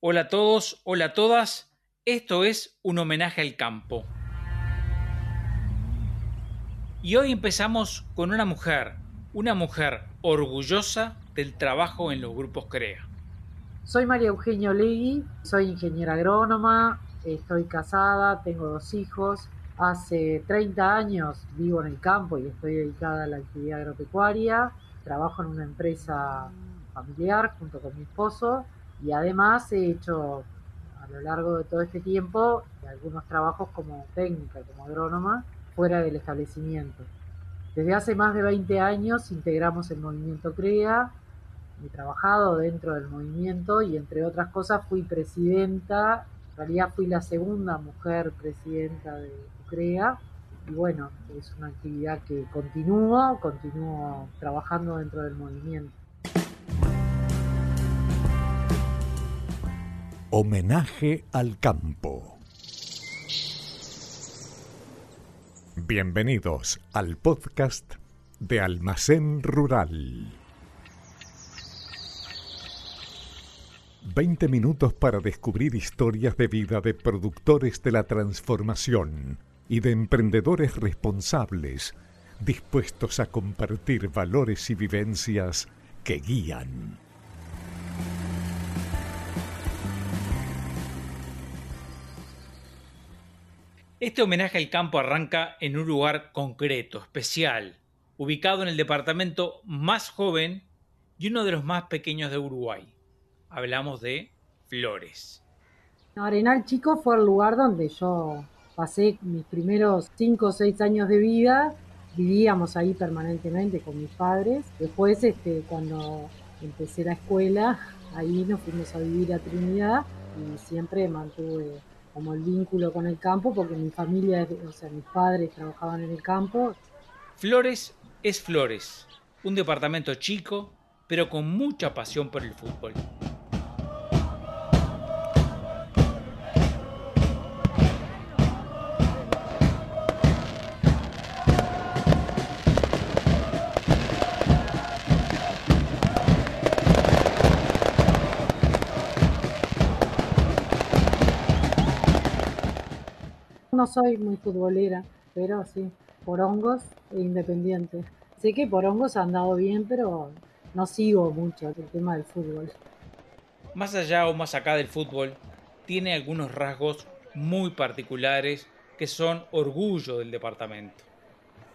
Hola a todos, hola a todas. Esto es un homenaje al campo. Y hoy empezamos con una mujer, una mujer orgullosa del trabajo en los grupos CREA. Soy María Eugenia Olegui, soy ingeniera agrónoma, estoy casada, tengo dos hijos. Hace 30 años vivo en el campo y estoy dedicada a la actividad agropecuaria. Trabajo en una empresa familiar junto con mi esposo y además he hecho a lo largo de todo este tiempo algunos trabajos como técnica, como agrónoma, fuera del establecimiento. Desde hace más de 20 años integramos el movimiento CREA, he trabajado dentro del movimiento y entre otras cosas fui presidenta, en realidad fui la segunda mujer presidenta de CREA y bueno, es una actividad que continúo, continúo trabajando dentro del movimiento. Homenaje al campo. Bienvenidos al podcast de Almacén Rural. 20 minutos para descubrir historias de vida de productores de la transformación y de emprendedores responsables dispuestos a compartir valores y vivencias que guían. Este homenaje al campo arranca en un lugar concreto, especial, ubicado en el departamento más joven y uno de los más pequeños de Uruguay. Hablamos de Flores. Arenal Chico fue el lugar donde yo pasé mis primeros 5 o 6 años de vida. Vivíamos ahí permanentemente con mis padres. Después, este, cuando empecé la escuela, ahí nos fuimos a vivir a Trinidad y siempre mantuve como el vínculo con el campo, porque mi familia, o sea, mis padres trabajaban en el campo. Flores es Flores, un departamento chico, pero con mucha pasión por el fútbol. No soy muy futbolera, pero sí, por hongos e independiente. Sé que por hongos ha andado bien, pero no sigo mucho el tema del fútbol. Más allá o más acá del fútbol, tiene algunos rasgos muy particulares que son orgullo del departamento.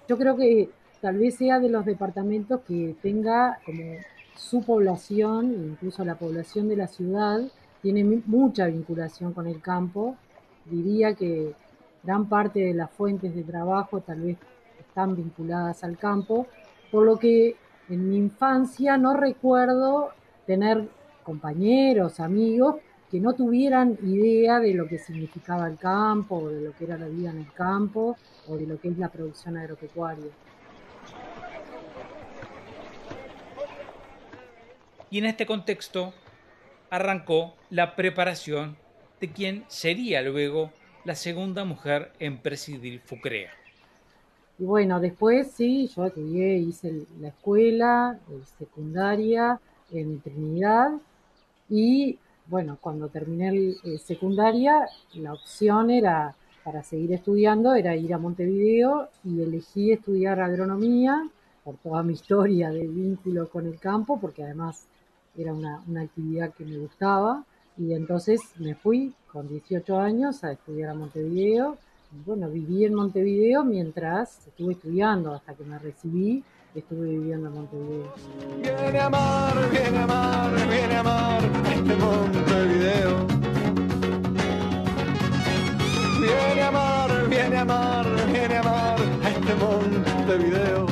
Yo creo que tal vez sea de los departamentos que tenga como su población, incluso la población de la ciudad, tiene mucha vinculación con el campo. Diría que gran parte de las fuentes de trabajo tal vez están vinculadas al campo, por lo que en mi infancia no recuerdo tener compañeros, amigos que no tuvieran idea de lo que significaba el campo, o de lo que era la vida en el campo, o de lo que es la producción agropecuaria. Y en este contexto arrancó la preparación de quien sería luego la segunda mujer en presidir FUCREA. Y bueno, después sí, yo estudié, hice la escuela secundaria en Trinidad y bueno, cuando terminé el, secundaria, la opción era para seguir estudiando, era ir a Montevideo y elegí estudiar agronomía por toda mi historia de vínculo con el campo, porque además era una, una actividad que me gustaba. Y entonces me fui con 18 años a estudiar a Montevideo. Y bueno, viví en Montevideo mientras estuve estudiando hasta que me recibí. Estuve viviendo en Montevideo. Viene a amar, viene a amar, viene a amar este Montevideo. Viene a amar, viene a amar, viene a amar este Montevideo.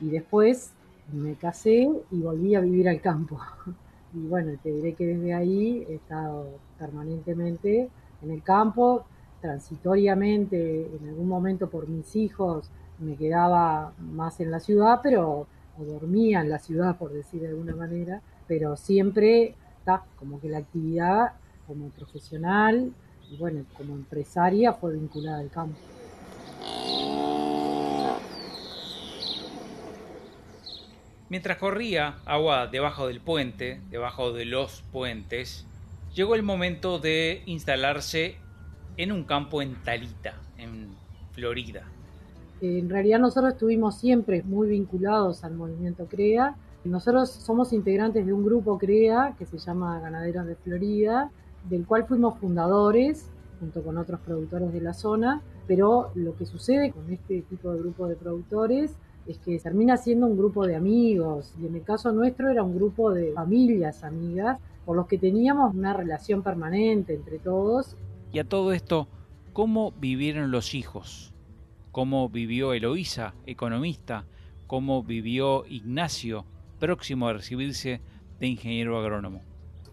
Y después me casé y volví a vivir al campo. Y bueno, te diré que desde ahí he estado permanentemente en el campo, transitoriamente, en algún momento por mis hijos me quedaba más en la ciudad, pero o dormía en la ciudad, por decir de alguna manera, pero siempre está como que la actividad como profesional y bueno, como empresaria fue vinculada al campo. Mientras corría agua debajo del puente, debajo de los puentes, llegó el momento de instalarse en un campo en Talita, en Florida. En realidad nosotros estuvimos siempre muy vinculados al movimiento CREA. Nosotros somos integrantes de un grupo CREA que se llama Ganaderos de Florida, del cual fuimos fundadores junto con otros productores de la zona, pero lo que sucede con este tipo de grupo de productores es que termina siendo un grupo de amigos y en el caso nuestro era un grupo de familias amigas por los que teníamos una relación permanente entre todos. Y a todo esto, ¿cómo vivieron los hijos? ¿Cómo vivió Eloísa, economista? ¿Cómo vivió Ignacio, próximo a recibirse de ingeniero agrónomo?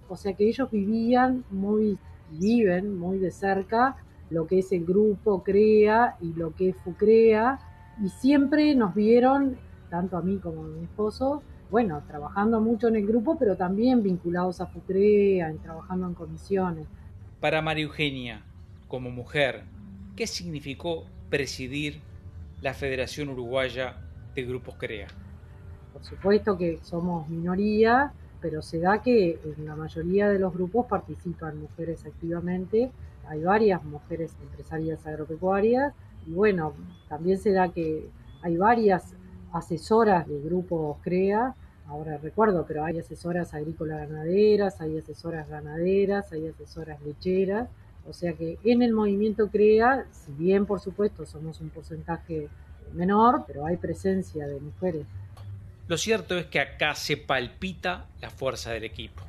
O sea que ellos vivían muy, viven muy de cerca lo que es el grupo CREA y lo que es FUCREA y siempre nos vieron, tanto a mí como a mi esposo, bueno, trabajando mucho en el grupo, pero también vinculados a FUCREA, trabajando en comisiones. Para María Eugenia, como mujer, ¿qué significó presidir la Federación Uruguaya de Grupos CREA? Por supuesto que somos minoría, pero se da que en la mayoría de los grupos participan mujeres activamente. Hay varias mujeres empresarias agropecuarias y bueno, también se da que hay varias asesoras de grupos CREA, ahora recuerdo, pero hay asesoras agrícolas ganaderas, hay asesoras ganaderas, hay asesoras lecheras, o sea que en el movimiento CREA, si bien por supuesto somos un porcentaje menor, pero hay presencia de mujeres. Lo cierto es que acá se palpita la fuerza del equipo.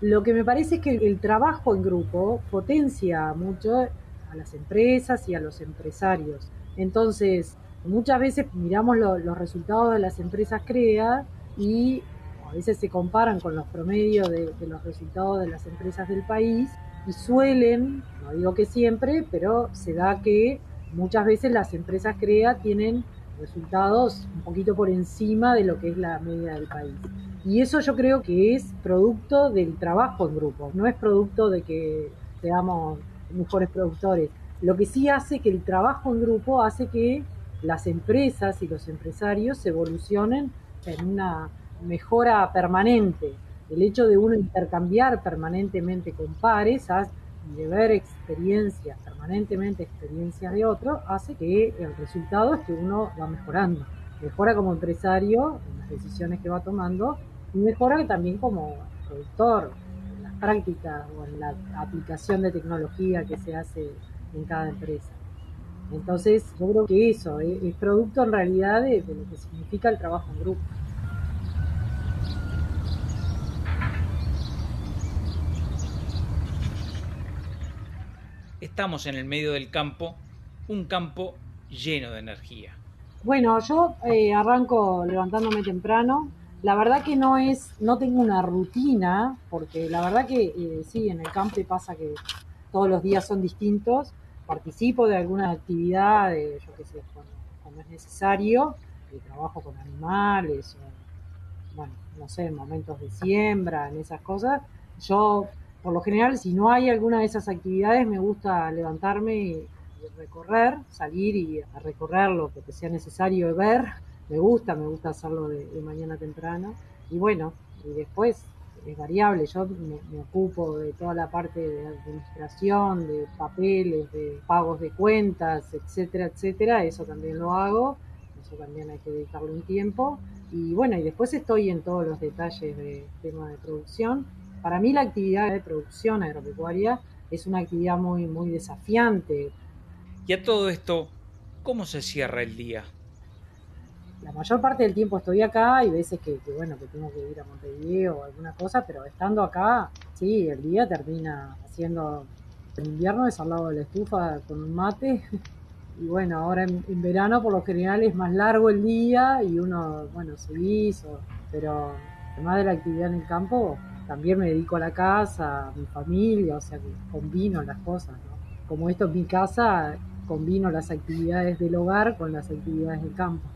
Lo que me parece es que el trabajo en grupo potencia mucho a las empresas y a los empresarios. Entonces, muchas veces miramos los resultados de las empresas CREA y a veces se comparan con los promedios de, de los resultados de las empresas del país y suelen, no digo que siempre, pero se da que muchas veces las empresas CREA tienen resultados un poquito por encima de lo que es la media del país. Y eso yo creo que es producto del trabajo en grupo, no es producto de que seamos mejores productores. Lo que sí hace que el trabajo en grupo hace que las empresas y los empresarios evolucionen en una mejora permanente. El hecho de uno intercambiar permanentemente con pares y de ver experiencias, permanentemente experiencias de otros, hace que el resultado es que uno va mejorando. Mejora como empresario en las decisiones que va tomando y mejora también como productor práctica o en la aplicación de tecnología que se hace en cada empresa. Entonces, yo creo que eso es, producto en realidad de, lo que significa el trabajo en grupo. Estamos en el medio del campo, un campo lleno de energía. Bueno, yo eh, arranco levantándome temprano, la verdad que no es, no tengo una rutina, porque la verdad que eh, sí, en el campo pasa que todos los días son distintos. Participo de alguna actividad, yo qué sé, cuando, es necesario, trabajo con animales, bueno, no sé, en momentos de siembra, en esas cosas. Yo, por lo general, si no hay alguna de esas actividades, me gusta levantarme y, recorrer, salir y recorrer lo que sea necesario ver me gusta, me gusta hacerlo de, mañana temprano. Y bueno, y después es variable, yo me, ocupo de toda la parte de administración, de papeles, de pagos de cuentas, etcétera, etcétera, eso también lo hago, eso también hay que dedicarle un tiempo. Y bueno, y después estoy en todos los detalles de tema de producción. Para mí la actividad de producción agropecuaria es una actividad muy, muy desafiante. Y a todo esto, ¿cómo se cierra el día? La mayor parte del tiempo estoy acá y veces que, bueno, que tengo que ir a Montevideo o alguna cosa, pero estando acá, sí, el día termina haciendo, en invierno es al lado de la estufa con un mate, y bueno, ahora en, verano por lo general es más largo el día y uno, bueno, se hizo, pero además de la actividad en el campo, también me dedico a la casa, a mi familia, o sea que combino las cosas, ¿no? Como esto es mi casa, combino las actividades del hogar con las actividades del campo.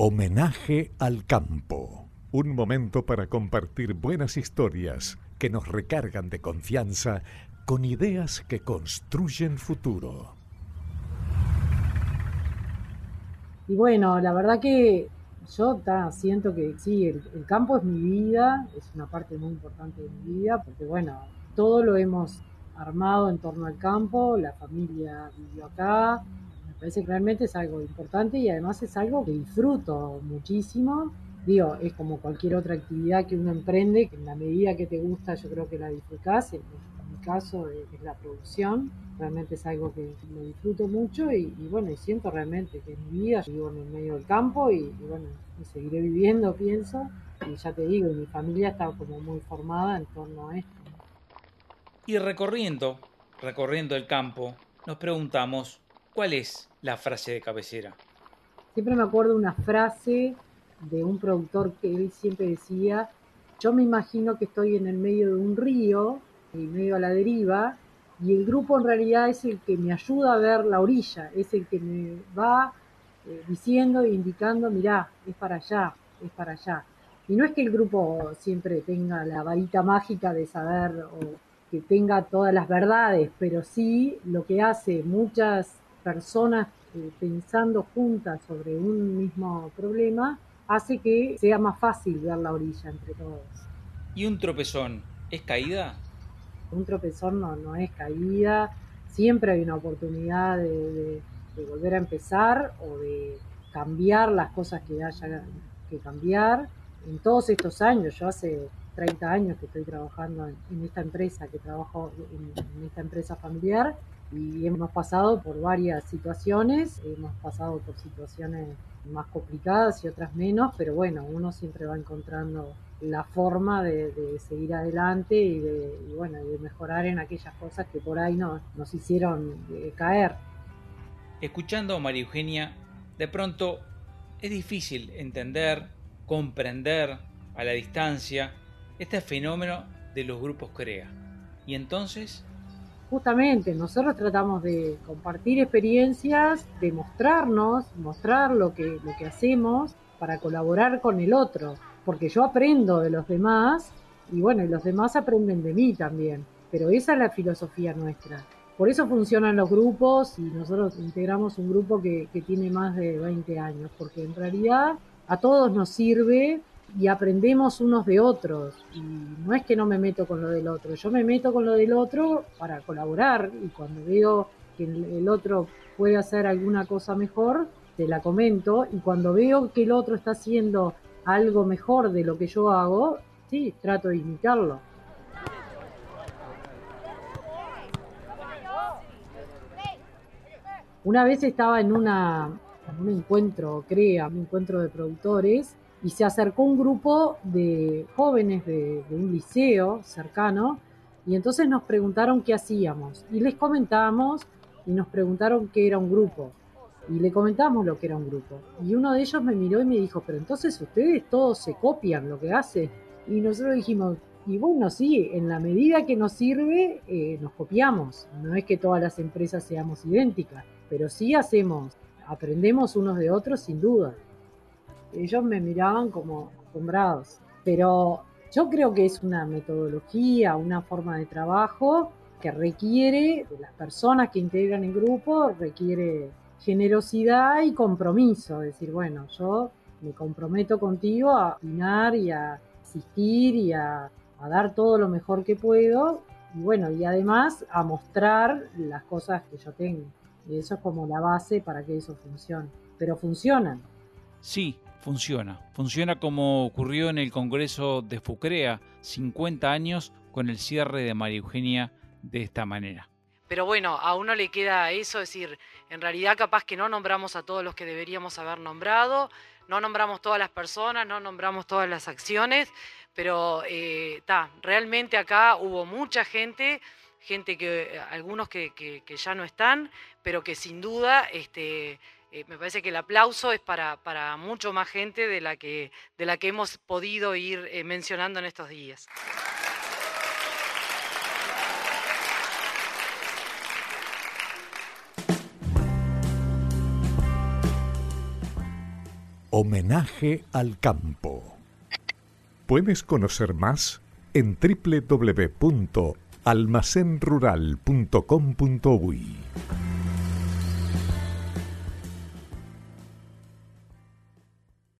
Homenaje al campo. Un momento para compartir buenas historias que nos recargan de confianza con ideas que construyen futuro. Y bueno, la verdad que yo siento que sí, el, campo es mi vida, es una parte muy importante de mi vida, porque bueno, todo lo hemos armado en torno al campo, la familia vivió acá, parece que realmente es algo importante y además es algo que disfruto muchísimo. Digo, es como cualquier otra actividad que uno emprende, que en la medida que te gusta yo creo que la disfrutás, en, mi caso es la producción realmente es algo que lo disfruto mucho y, bueno, siento realmente que en mi vida vivo en el medio del campo y, bueno, seguiré viviendo, pienso, y ya te digo, mi familia está como muy formada en torno a esto. Y recorriendo, recorriendo el campo, nos preguntamos, ¿cuál es la frase de cabecera? Siempre me acuerdo una frase de un productor que él siempre decía, yo me imagino que estoy en el medio de un río, en medio a la deriva, y el grupo en realidad es el que me ayuda a ver la orilla, es el que me va eh, diciendo e indicando, mirá, es para allá, es para allá. Y no es que el grupo siempre tenga la varita mágica de saber o que tenga todas las verdades, pero sí lo que hace muchas personas eh, pensando juntas sobre un mismo problema hace que sea más fácil ver la orilla entre todos. ¿Y un tropezón es caída? un tropezón no, no es caída, siempre hay una oportunidad de, volver a empezar o de cambiar las cosas que haya que cambiar. En todos estos años, yo hace 30 años que estoy trabajando en, esta empresa, que trabajo en, esta empresa familiar y hemos pasado por varias situaciones, hemos pasado por situaciones más complicadas y otras menos, pero bueno, uno siempre va encontrando la forma de, seguir adelante y de, bueno, de mejorar en aquellas cosas que por ahí no, nos hicieron eh, caer. Escuchando a María Eugenia, de pronto es difícil entender, comprender a la distancia este fenómeno de los grupos CREA. Y entonces... Justamente, nosotros tratamos de compartir experiencias, de mostrarnos, mostrar lo que, lo que hacemos para colaborar con el otro porque yo aprendo de los demás y bueno, los demás aprenden de mí también. Pero esa es la filosofía nuestra. Por eso funcionan los grupos y nosotros integramos un grupo que, tiene más de 20 años, porque en realidad a todos nos sirve y aprendemos unos de otros. Y no es que no me meto con lo del otro, yo me meto con lo del otro para colaborar y cuando veo que el otro puede hacer alguna cosa mejor, te la comento y cuando veo que el otro está haciendo algo mejor de lo que yo hago, sí, trato de imitarlo. Una vez estaba en, una, un encuentro, crea, un encuentro de productores, y se acercó un grupo de jóvenes de, un liceo cercano, y entonces nos preguntaron qué hacíamos, y les comentamos, y nos preguntaron qué era un grupo y le comentamos lo que era un grupo. Y uno de ellos me miró y me dijo, pero entonces ustedes todos se copian lo que hace. Y nosotros dijimos, y bueno, sí, en la medida que nos sirve, eh, nos copiamos. No es que todas las empresas seamos idénticas, pero sí hacemos, aprendemos unos de otros sin duda. Ellos me miraban como asombrados, pero yo creo que es una metodología, una forma de trabajo que requiere de las personas que integran el grupo, requiere generosidad y compromiso, decir, bueno, yo me comprometo contigo a opinar y a asistir y a, dar todo lo mejor que puedo y bueno, y además a mostrar las cosas que yo tengo. Y eso es como la base para que eso funcione. Pero funcionan. Sí, funciona. Funciona como ocurrió en el Congreso de Fucrea, 50 años con el cierre de María Eugenia de esta manera. Pero bueno, a uno le queda eso, es decir, en realidad capaz que no nombramos a todos los que deberíamos haber nombrado, no nombramos todas las personas, no nombramos todas las acciones, pero eh, realmente acá hubo mucha gente, gente que, algunos que, ya no están, pero que sin duda, este, eh, me parece que el aplauso es para, para mucho más gente de la que, de la que hemos podido ir eh, mencionando en estos días. Homenaje al campo. Puedes conocer más en www.almacenrural.com.uy.